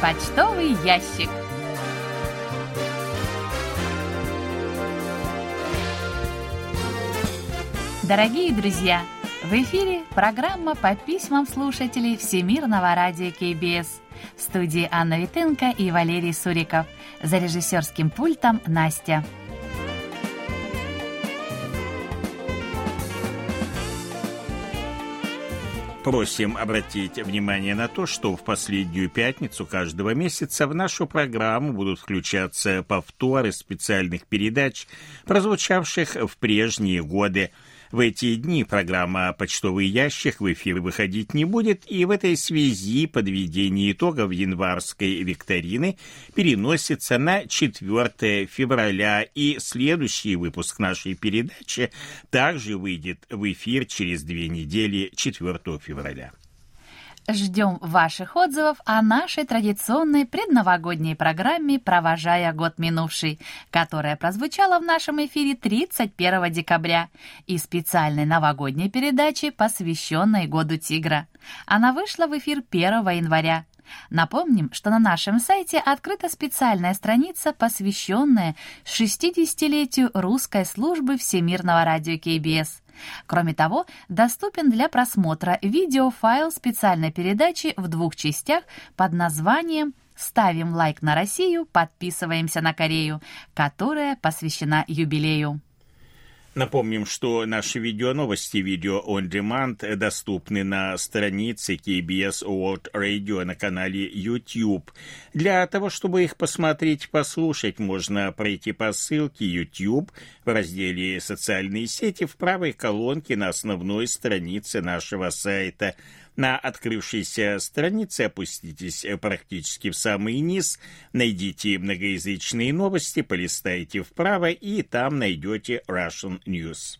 Почтовый ящик. Дорогие друзья, в эфире программа по письмам слушателей Всемирного радио КБС. В студии Анна Витенко и Валерий Суриков. За режиссерским пультом Настя. Просим обратить внимание на то, что в последнюю пятницу каждого месяца в нашу программу будут включаться повторы специальных передач, прозвучавших в прежние годы – в эти дни программа «Почтовый ящик» в эфир выходить не будет, и в этой связи подведение итогов январской викторины переносится на 4 февраля, и следующий выпуск нашей передачи также выйдет в эфир через две недели 4 февраля. Ждем ваших отзывов о нашей традиционной предновогодней программе «Провожая год минувший», которая прозвучала в нашем эфире 31 декабря, и специальной новогодней передачи, посвященной Году Тигра. Она вышла в эфир 1 января. Напомним, что на нашем сайте открыта специальная страница, посвященная 60-летию русской службы Всемирного радио КБС. Кроме того, доступен для просмотра видеофайл специальной передачи в двух частях под названием «Ставим лайк на Россию, подписываемся на Корею», которая посвящена юбилею. Напомним, что наши видеоновости, видео on demand, доступны на странице KBS World Radio на канале YouTube. Для того, чтобы их посмотреть, послушать, можно пройти по ссылке YouTube в разделе «Социальные сети» в правой колонке на основной странице нашего сайта – на открывшейся странице опуститесь практически в самый низ, найдите многоязычные новости, полистайте вправо и там найдете Russian News.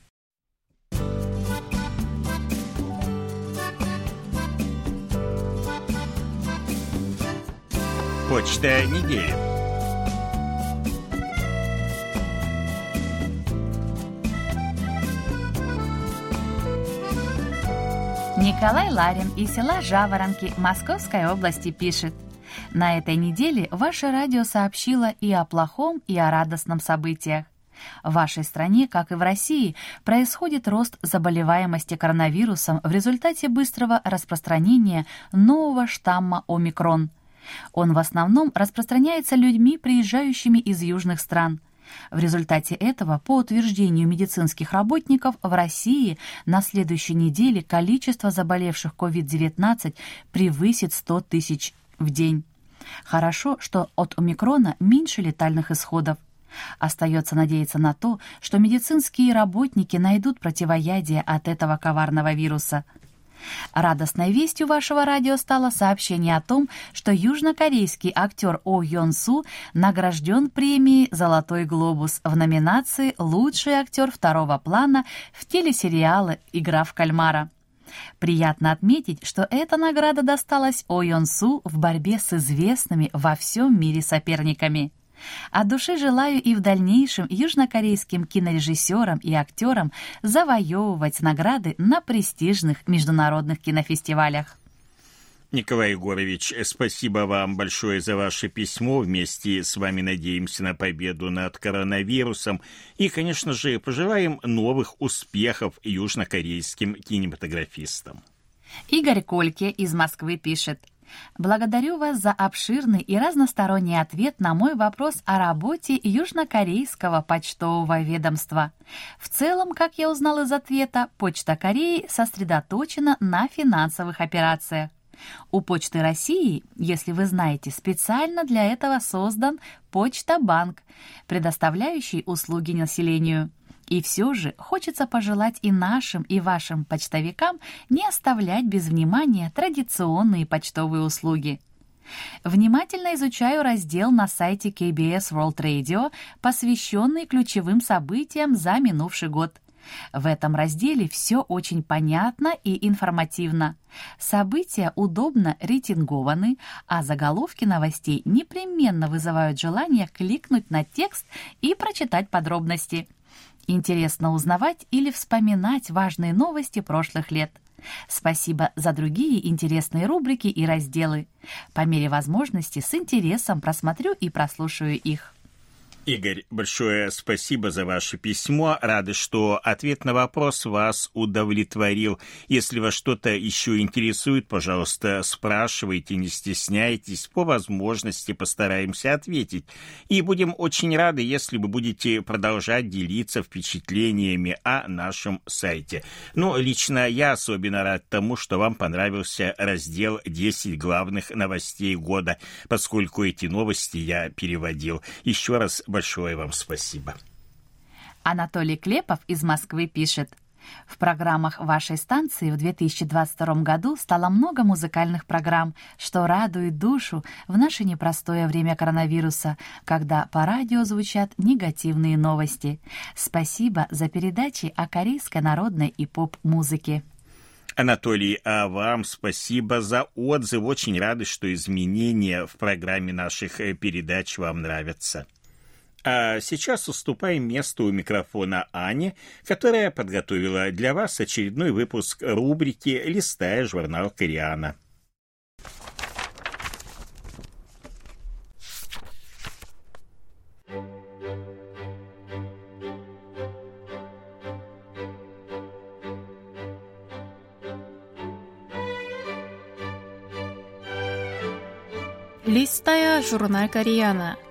Почта недели. Николай Ларин из села Жаворонки Московской области пишет. На этой неделе ваше радио сообщило и о плохом, и о радостном событиях. В вашей стране, как и в России, происходит рост заболеваемости коронавирусом в результате быстрого распространения нового штамма омикрон – он в основном распространяется людьми, приезжающими из южных стран. В результате этого, по утверждению медицинских работников, в России на следующей неделе количество заболевших COVID-19 превысит 100 тысяч в день. Хорошо, что от омикрона меньше летальных исходов. Остается надеяться на то, что медицинские работники найдут противоядие от этого коварного вируса – Радостной вестью вашего радио стало сообщение о том, что южнокорейский актер О Йон Су награжден премией «Золотой глобус» в номинации «Лучший актер второго плана» в телесериале «Игра в кальмара». Приятно отметить, что эта награда досталась О Йон Су в борьбе с известными во всем мире соперниками. От души желаю и в дальнейшем южнокорейским кинорежиссерам и актерам завоевывать награды на престижных международных кинофестивалях. Николай Егорович, спасибо вам большое за ваше письмо. Вместе с вами надеемся на победу над коронавирусом. И, конечно же, пожелаем новых успехов южнокорейским кинематографистам. Игорь Кольке из Москвы пишет. Благодарю вас за обширный и разносторонний ответ на мой вопрос о работе Южнокорейского почтового ведомства. В целом, как я узнал из ответа, Почта Кореи сосредоточена на финансовых операциях. У Почты России, если вы знаете, специально для этого создан Почта Банк, предоставляющий услуги населению. И все же хочется пожелать и нашим, и вашим почтовикам не оставлять без внимания традиционные почтовые услуги. Внимательно изучаю раздел на сайте KBS World Radio, посвященный ключевым событиям за минувший год. В этом разделе все очень понятно и информативно. События удобно рейтингованы, а заголовки новостей непременно вызывают желание кликнуть на текст и прочитать подробности. Интересно узнавать или вспоминать важные новости прошлых лет. Спасибо за другие интересные рубрики и разделы. По мере возможности с интересом просмотрю и прослушаю их. Игорь, большое спасибо за ваше письмо. Рады, что ответ на вопрос вас удовлетворил. Если вас что-то еще интересует, пожалуйста, спрашивайте, не стесняйтесь. По возможности постараемся ответить. И будем очень рады, если вы будете продолжать делиться впечатлениями о нашем сайте. Но лично я особенно рад тому, что вам понравился раздел «10 главных новостей года», поскольку эти новости я переводил. Еще раз Большое вам спасибо. Анатолий Клепов из Москвы пишет. В программах вашей станции в 2022 году стало много музыкальных программ, что радует душу в наше непростое время коронавируса, когда по радио звучат негативные новости. Спасибо за передачи о корейской народной и поп-музыке. Анатолий, а вам спасибо за отзыв. Очень рады, что изменения в программе наших э, передач вам нравятся. А сейчас уступаем место у микрофона Ане, которая подготовила для вас очередной выпуск рубрики «Листая журнал Кориана». Листая журнал Koreana –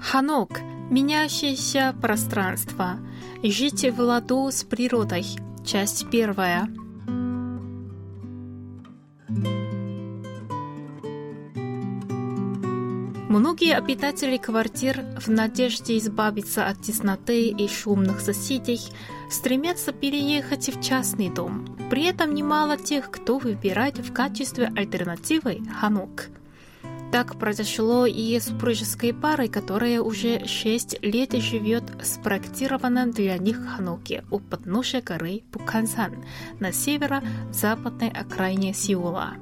Ханок – меняющееся пространство. Жить в ладу с природой. Часть первая. Многие обитатели квартир в надежде избавиться от тесноты и шумных соседей стремятся переехать в частный дом. При этом немало тех, кто выбирает в качестве альтернативы ханок – так произошло и с супружеской парой, которая уже 6 лет живет спроектированно для них Хануки у подножия горы Пукансан на северо-западной окраине Сеула.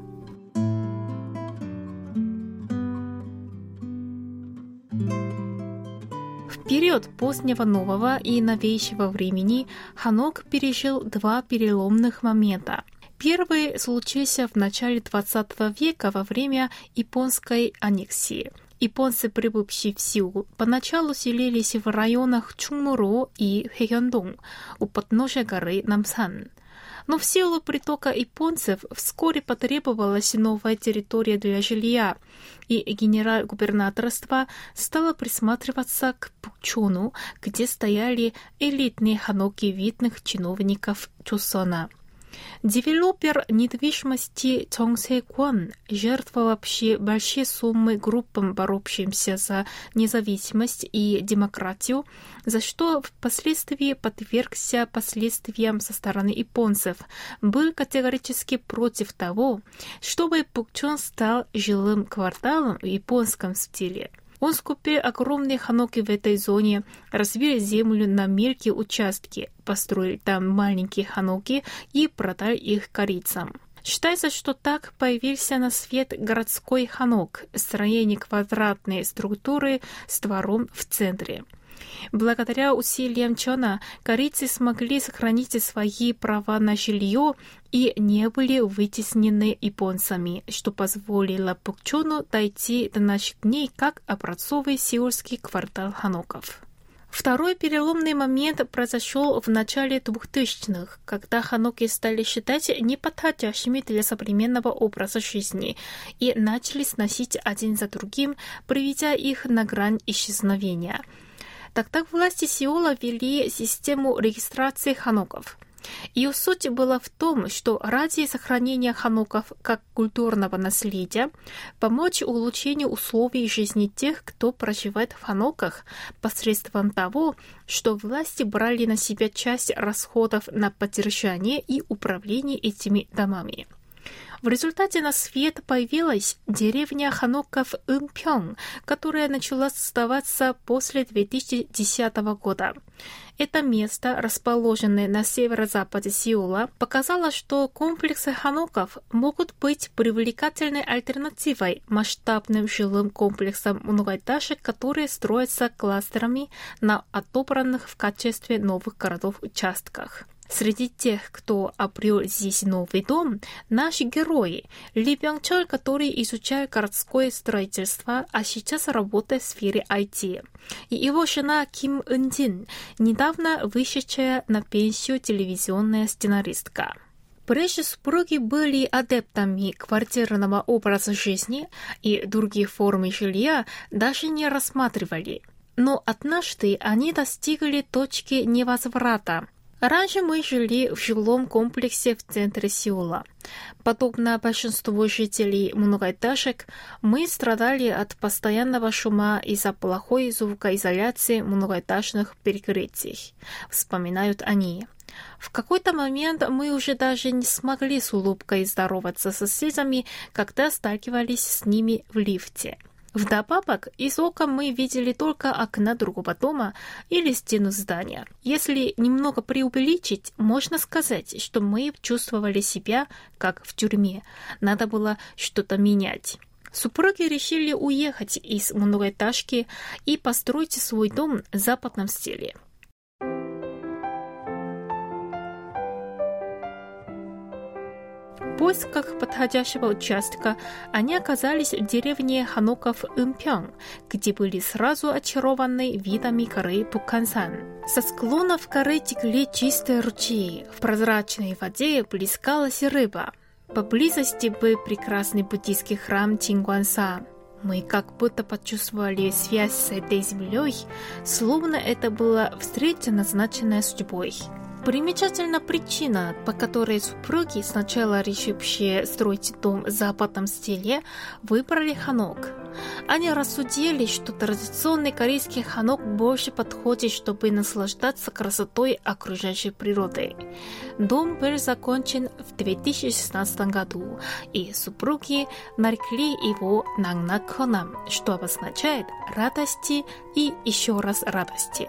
В период позднего нового и новейшего времени Ханок пережил два переломных момента – Первый случился в начале XX века во время японской аннексии. Японцы, прибывшие в Сеул, поначалу селились в районах Чумуро и Хвехёндон у подножия горы Намсан. Но в силу притока японцев вскоре потребовалась новая территория для жилья, и генерал-губернаторство стало присматриваться к Пукчону, где стояли элитные ханоки видных чиновников Чосона. Девелопер недвижимости Чон Се Квон жертвовавший большие суммы группам, боровшимся за независимость и демократию, за что впоследствии подвергся последствиям со стороны японцев, был категорически против того, чтобы Пукчон стал жилым кварталом в японском стиле. Он скупил огромные ханоки в этой зоне, развил землю на мелкие участки, построил там маленькие ханоки и продал их корейцам. Считается, что так появился на свет городской ханок, строение квадратной структуры с двором в центре. Благодаря усилиям Чона корейцы смогли сохранить свои права на жилье и не были вытеснены японцами, что позволило Пукчону дойти до наших дней как образцовый сеульский квартал ханоков. Второй переломный момент произошел в начале 2000-х, когда ханоки стали считать неподходящими для современного образа жизни и начали сносить один за другим, приведя их на грань исчезновения. Тогда власти Сеула ввели систему регистрации ханоков – ее суть была в том, что ради сохранения хануков как культурного наследия помочь улучшению условий жизни тех, кто проживает в хануках, посредством того, что власти брали на себя часть расходов на поддержание и управление этими домами. В результате на свет появилась деревня Ханоков Импён, которая начала создаваться после 2010 года. Это место, расположенное на северо-западе Сеула, показало, что комплексы ханоков могут быть привлекательной альтернативой масштабным жилым комплексам многоэтажек, которые строятся кластерами на отобранных в качестве новых городов участках. Среди тех, кто обрел здесь новый дом, наши герои Ли Бёнгчол, который изучает городское строительство, а сейчас работает в сфере IT, и его жена Ким Ын недавно вышедшая на пенсию телевизионная сценаристка. Прежде супруги были адептами квартирного образа жизни и других форм жилья даже не рассматривали. Но однажды они достигли точки невозврата – Раньше мы жили в жилом комплексе в центре Сеула. Подобно большинству жителей многоэтажек, мы страдали от постоянного шума из-за плохой звукоизоляции многоэтажных перекрытий, вспоминают они. В какой-то момент мы уже даже не смогли с улыбкой здороваться с соседями, когда сталкивались с ними в лифте. Вдобавок, из окон мы видели только окна другого дома или стену здания. Если немного преувеличить, можно сказать, что мы чувствовали себя как в тюрьме. Надо было что-то менять. Супруги решили уехать из многоэтажки и построить свой дом в западном стиле. Поисках подходящего участка они оказались в деревне Ханоков Импён, где были сразу очарованы видами горы Пукансан. Со склонов горы текли чистые ручьи, в прозрачной воде плескалась рыба. Поблизости был прекрасный буддийский храм Тингуанса. Мы как будто почувствовали связь с этой землей, словно это была встреча, назначенная судьбой. Примечательна причина, по которой супруги, сначала решившие строить дом в западном стиле, выбрали ханок. Они рассудили, что традиционный корейский ханок больше подходит, чтобы наслаждаться красотой окружающей природы. Дом был закончен в 2016 году, и супруги нарекли его Нангнакхонам, что обозначает радости и еще раз радости.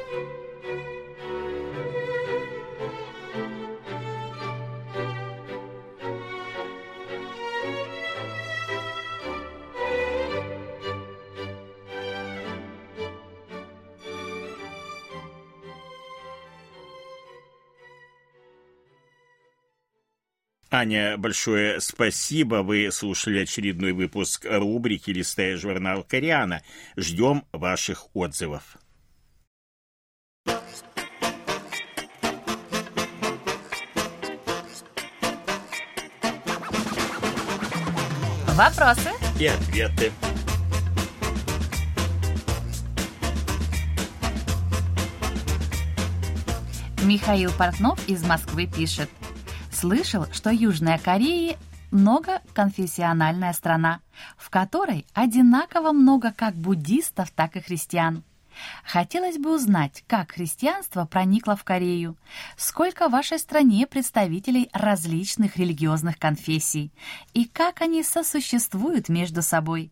Аня, большое спасибо. Вы слушали очередной выпуск рубрики «Листая журнал Кориана». Ждем ваших отзывов. Вопросы и ответы. Михаил Портнов из Москвы пишет – Слышал, что Южная Корея многоконфессиональная страна, в которой одинаково много как буддистов, так и христиан. Хотелось бы узнать, как христианство проникло в Корею, сколько в вашей стране представителей различных религиозных конфессий и как они сосуществуют между собой.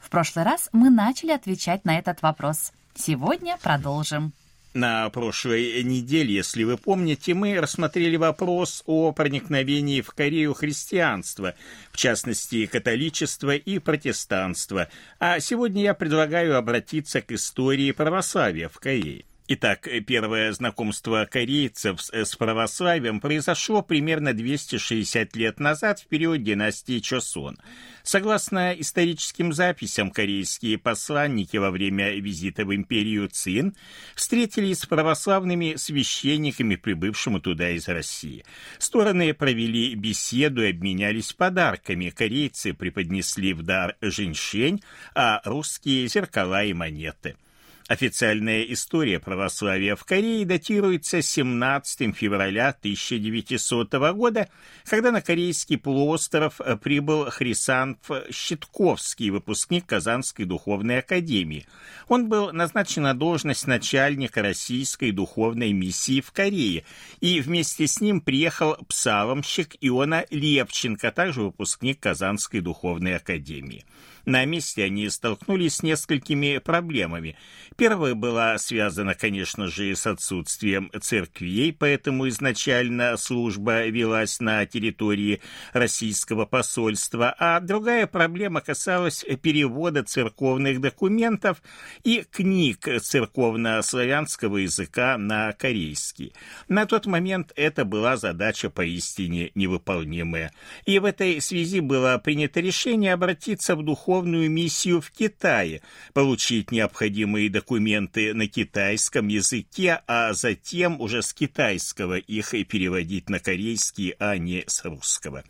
В прошлый раз мы начали отвечать на этот вопрос. Сегодня продолжим. На прошлой неделе, если вы помните, мы рассмотрели вопрос о проникновении в Корею христианства, в частности, католичества и протестанства, а сегодня я предлагаю обратиться к истории православия в Корее. Итак, первое знакомство корейцев с православием произошло примерно 260 лет назад в период династии Чосон. Согласно историческим записям, корейские посланники во время визита в империю Цин встретились с православными священниками, прибывшими туда из России. Стороны провели беседу и обменялись подарками. Корейцы преподнесли в дар женьшень, а русские – зеркала и монеты – Официальная история православия в Корее датируется 17 февраля 1900 года, когда на корейский полуостров прибыл Хрисанф Щитковский, выпускник Казанской духовной академии. Он был назначен на должность начальника российской духовной миссии в Корее, и вместе с ним приехал псаломщик Иона Левченко, также выпускник Казанской духовной академии. На месте они столкнулись с несколькими проблемами. Первая была связана, конечно же, с отсутствием церквей, поэтому изначально служба велась на территории российского посольства, а другая проблема касалась перевода церковных документов и книг церковно-славянского языка на корейский. На тот момент это была задача поистине невыполнимая. И в этой связи было принято решение обратиться в духовную духовную миссию в Китае, получить необходимые документы на китайском языке, а затем уже с китайского их и переводить на корейский, а не с русского.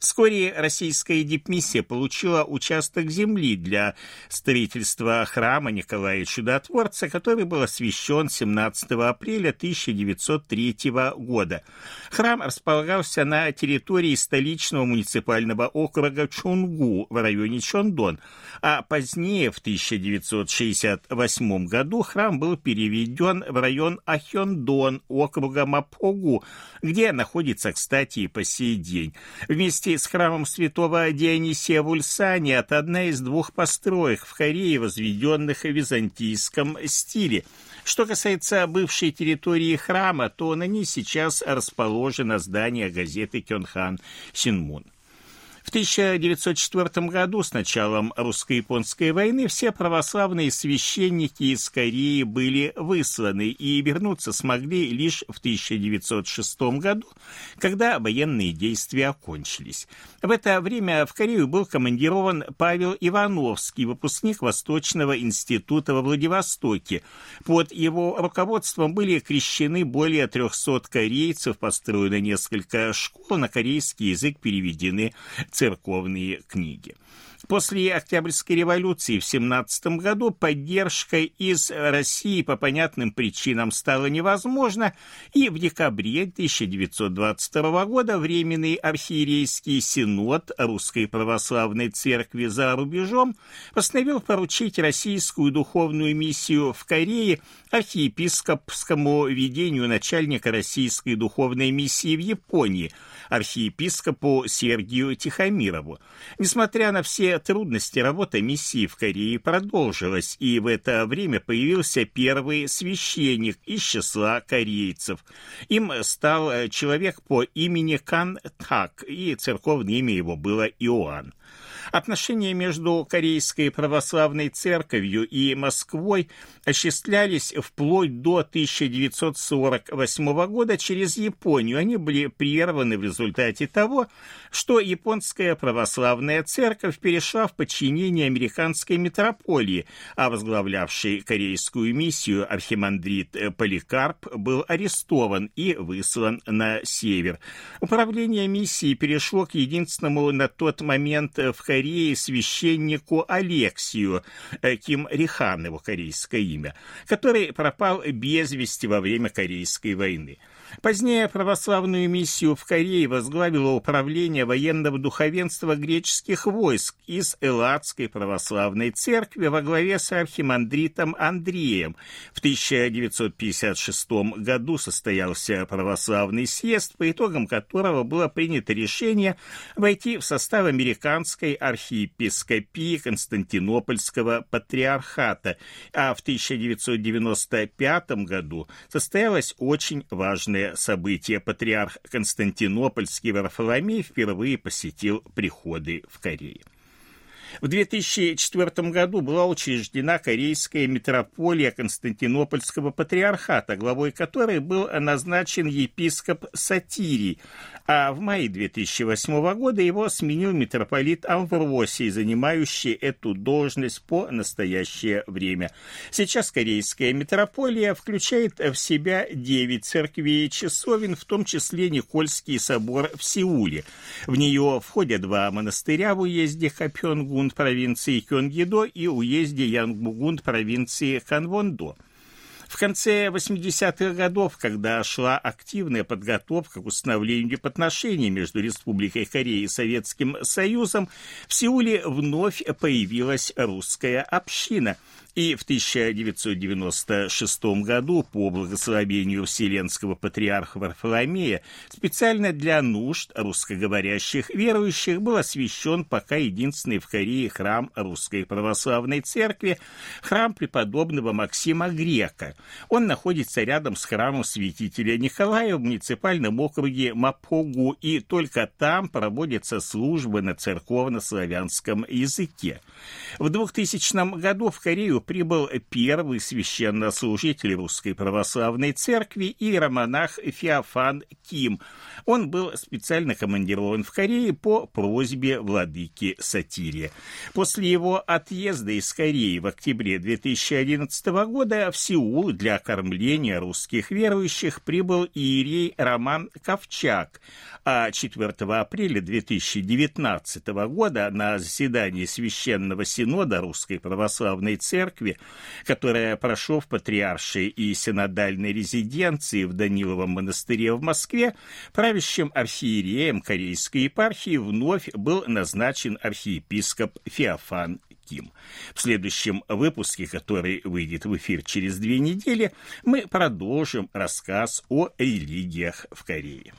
Вскоре российская дипмиссия получила участок земли для строительства храма Николая Чудотворца, который был освящен 17 апреля 1903 года. Храм располагался на территории столичного муниципального округа Чунгу в районе Чондон, а позднее, в 1968 году, храм был переведен в район Ахёндон округа Мапогу, где находится, кстати, и по сей день. Вместе с храмом святого Дионисия в Ульсане от одна из двух построек в Корее, возведенных в византийском стиле. Что касается бывшей территории храма, то на ней сейчас расположено здание газеты Кёнхан Синмун. В 1904 году, с началом русско-японской войны, все православные священники из Кореи были высланы и вернуться смогли лишь в 1906 году, когда военные действия окончились. В это время в Корею был командирован Павел Ивановский, выпускник Восточного института во Владивостоке. Под его руководством были крещены более 300 корейцев, построено несколько школ, на корейский язык переведены церковные книги. После Октябрьской революции в 17 году поддержка из России по понятным причинам стала невозможна, и в декабре 1922 года Временный архиерейский синод Русской Православной Церкви за рубежом постановил поручить российскую духовную миссию в Корее архиепископскому ведению начальника Российской духовной миссии в Японии, архиепископу Сергию Тихомирову. Несмотря на все трудности работа миссии в Корее продолжилась, и в это время появился первый священник из числа корейцев. Им стал э, человек по имени Кан Так, и церковное имя его было Иоанн. Отношения между Корейской православной церковью и Москвой осуществлялись вплоть до 1948 года через Японию. Они были прерваны в результате того, что японская православная церковь перешла в подчинение американской митрополии, а возглавлявший корейскую миссию архимандрит Поликарп был арестован и выслан на север. Управление миссии перешло к единственному на тот момент в Корее Корее священнику Алексию, э, Ким Рихан его корейское имя, который пропал без вести во время Корейской войны. Позднее православную миссию в Корее возглавило управление военного духовенства греческих войск из Элладской православной церкви во главе с архимандритом Андреем. В 1956 году состоялся православный съезд, по итогам которого было принято решение войти в состав американской архиепископии Константинопольского патриархата, а в 1995 году состоялось очень важное событие. Патриарх Константинопольский Варфоломей впервые посетил приходы в Корее. В 2004 году была учреждена Корейская митрополия Константинопольского патриархата, главой которой был назначен епископ Сатирий, а в мае 2008 года его сменил митрополит Амвросий, занимающий эту должность по настоящее время. Сейчас Корейская митрополия включает в себя девять церквей и часовен, в том числе Никольский собор в Сеуле. В нее входят два монастыря в уезде Хапёнгун провинции Кёнгидо и уезде Янгбугун провинции Ханвондо. В конце 80-х годов, когда шла активная подготовка к установлению дипотношений между Республикой Корея и Советским Союзом, в Сеуле вновь появилась русская община – и в 1996 году по благословению Вселенского патриарха Варфоломея специально для нужд русскоговорящих верующих был освящен пока единственный в Корее храм Русской Православной Церкви, храм преподобного Максима Грека. Он находится рядом с храмом святителя Николая в муниципальном округе Мапогу, и только там проводятся службы на церковно-славянском языке. В 2000 году в Корею прибыл первый священнослужитель Русской Православной Церкви иеромонах Феофан Ким. Он был специально командирован в Корее по просьбе владыки Сатирия. После его отъезда из Кореи в октябре 2011 года в Сеул для кормления русских верующих прибыл иерей Роман Ковчак, а 4 апреля 2019 года на заседании Священного Синода Русской Православной Церкви которая прошел в патриаршей и синодальной резиденции в Даниловом монастыре в Москве, правящим архиереем Корейской епархии вновь был назначен архиепископ Феофан Ким. В следующем выпуске, который выйдет в эфир через две недели, мы продолжим рассказ о религиях в Корее.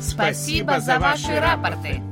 Спасибо за ваши рапорты.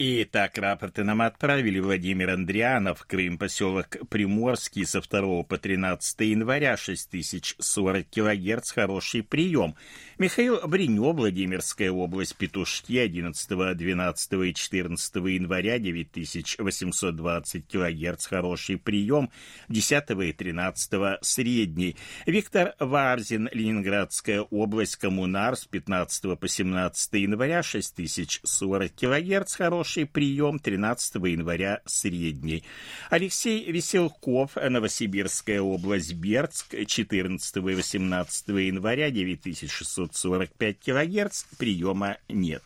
Итак, рапорты нам отправили Владимир Андрианов, Крым, поселок Приморский, со 2 по 13 января, 6040 килогерц, хороший прием. Михаил Бринё, Владимирская область, Петушки, 11, 12 и 14 января, 9820 килогерц, хороший прием. 10 и 13 средний. Виктор Варзин, Ленинградская область, Коммунар, с 15 по 17 января, 6040 килогерц, хороший хороший прием 13 января средний. Алексей Веселков, Новосибирская область, Бердск, 14 и 18 января 9645 килогерц, приема нет.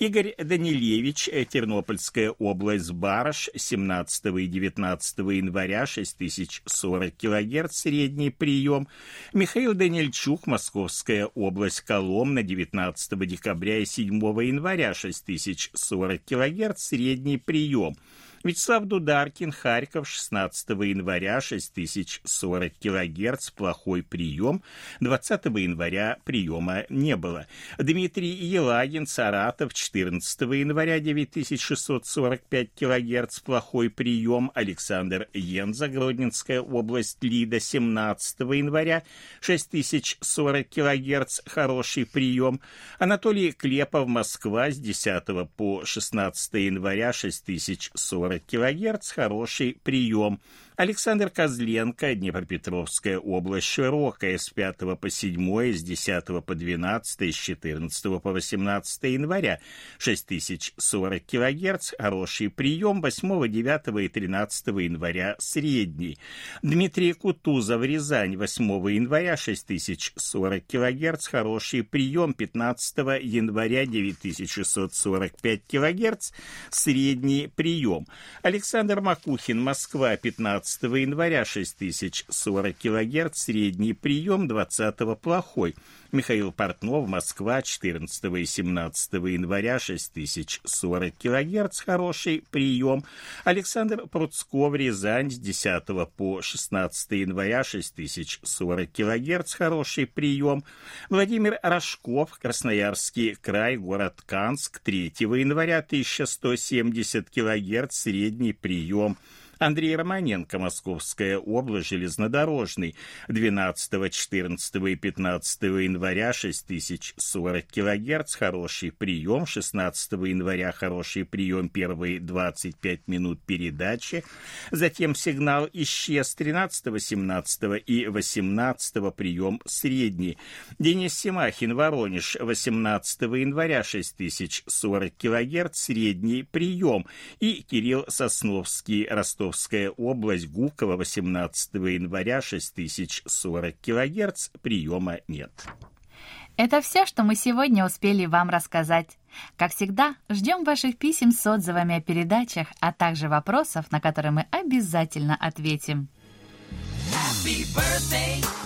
Игорь Данилевич, Тернопольская область, Барыш, 17 и 19 января 6040 килогерц, средний прием. Михаил Данильчук, Московская область, Коломна, 19 декабря и 7 января 6040 килогерц, кГц средний прием – Вячеслав Дударкин, Харьков, 16 января, 6040 килогерц, плохой прием. 20 января приема не было. Дмитрий Елагин, Саратов, 14 января, 9645 килогерц, плохой прием. Александр Енза, Гродненская область, Лида, 17 января, 6040 килогерц, хороший прием. Анатолий Клепов, Москва, с 10 по 16 января, 6040 40 кГц хороший прием. Александр Козленко, Днепропетровская область, широкая с 5 по 7, с 10 по 12, с 14 по 18 января, 6040 кГц, хороший прием, 8, 9 и 13 января средний. Дмитрий Кутузов, Рязань, 8 января, 6040 кГц, хороший прием, 15 января, 9645 кГц, средний прием. Александр Макухин, Москва, 15 января, 6040 кГц, средний прием, 20 плохой. Михаил Портнов, Москва, 14 и 17 января, 6040 кГц, хороший прием. Александр Пруцков, Рязань, с 10 по 16 января, 6040 кГц, хороший прием. Владимир Рожков, Красноярский край, город Канск, 3 января, 1170 кГц, средний прием. Андрей Романенко, Московская область, железнодорожный, 12, 14 и 15 января 6040 кГц, хороший прием, 16 января хороший прием, первые 25 минут передачи, затем сигнал исчез. 13, 17 и 18 прием средний. Денис Семахин, Воронеж, 18 января 6040 кГц, средний прием, и Кирилл Сосновский, Ростов Ростовская область, Гуково, 18 января, 6040 кГц, приема нет. Это все, что мы сегодня успели вам рассказать. Как всегда, ждем ваших писем с отзывами о передачах, а также вопросов, на которые мы обязательно ответим. Happy birthday.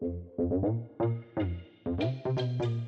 Thank you.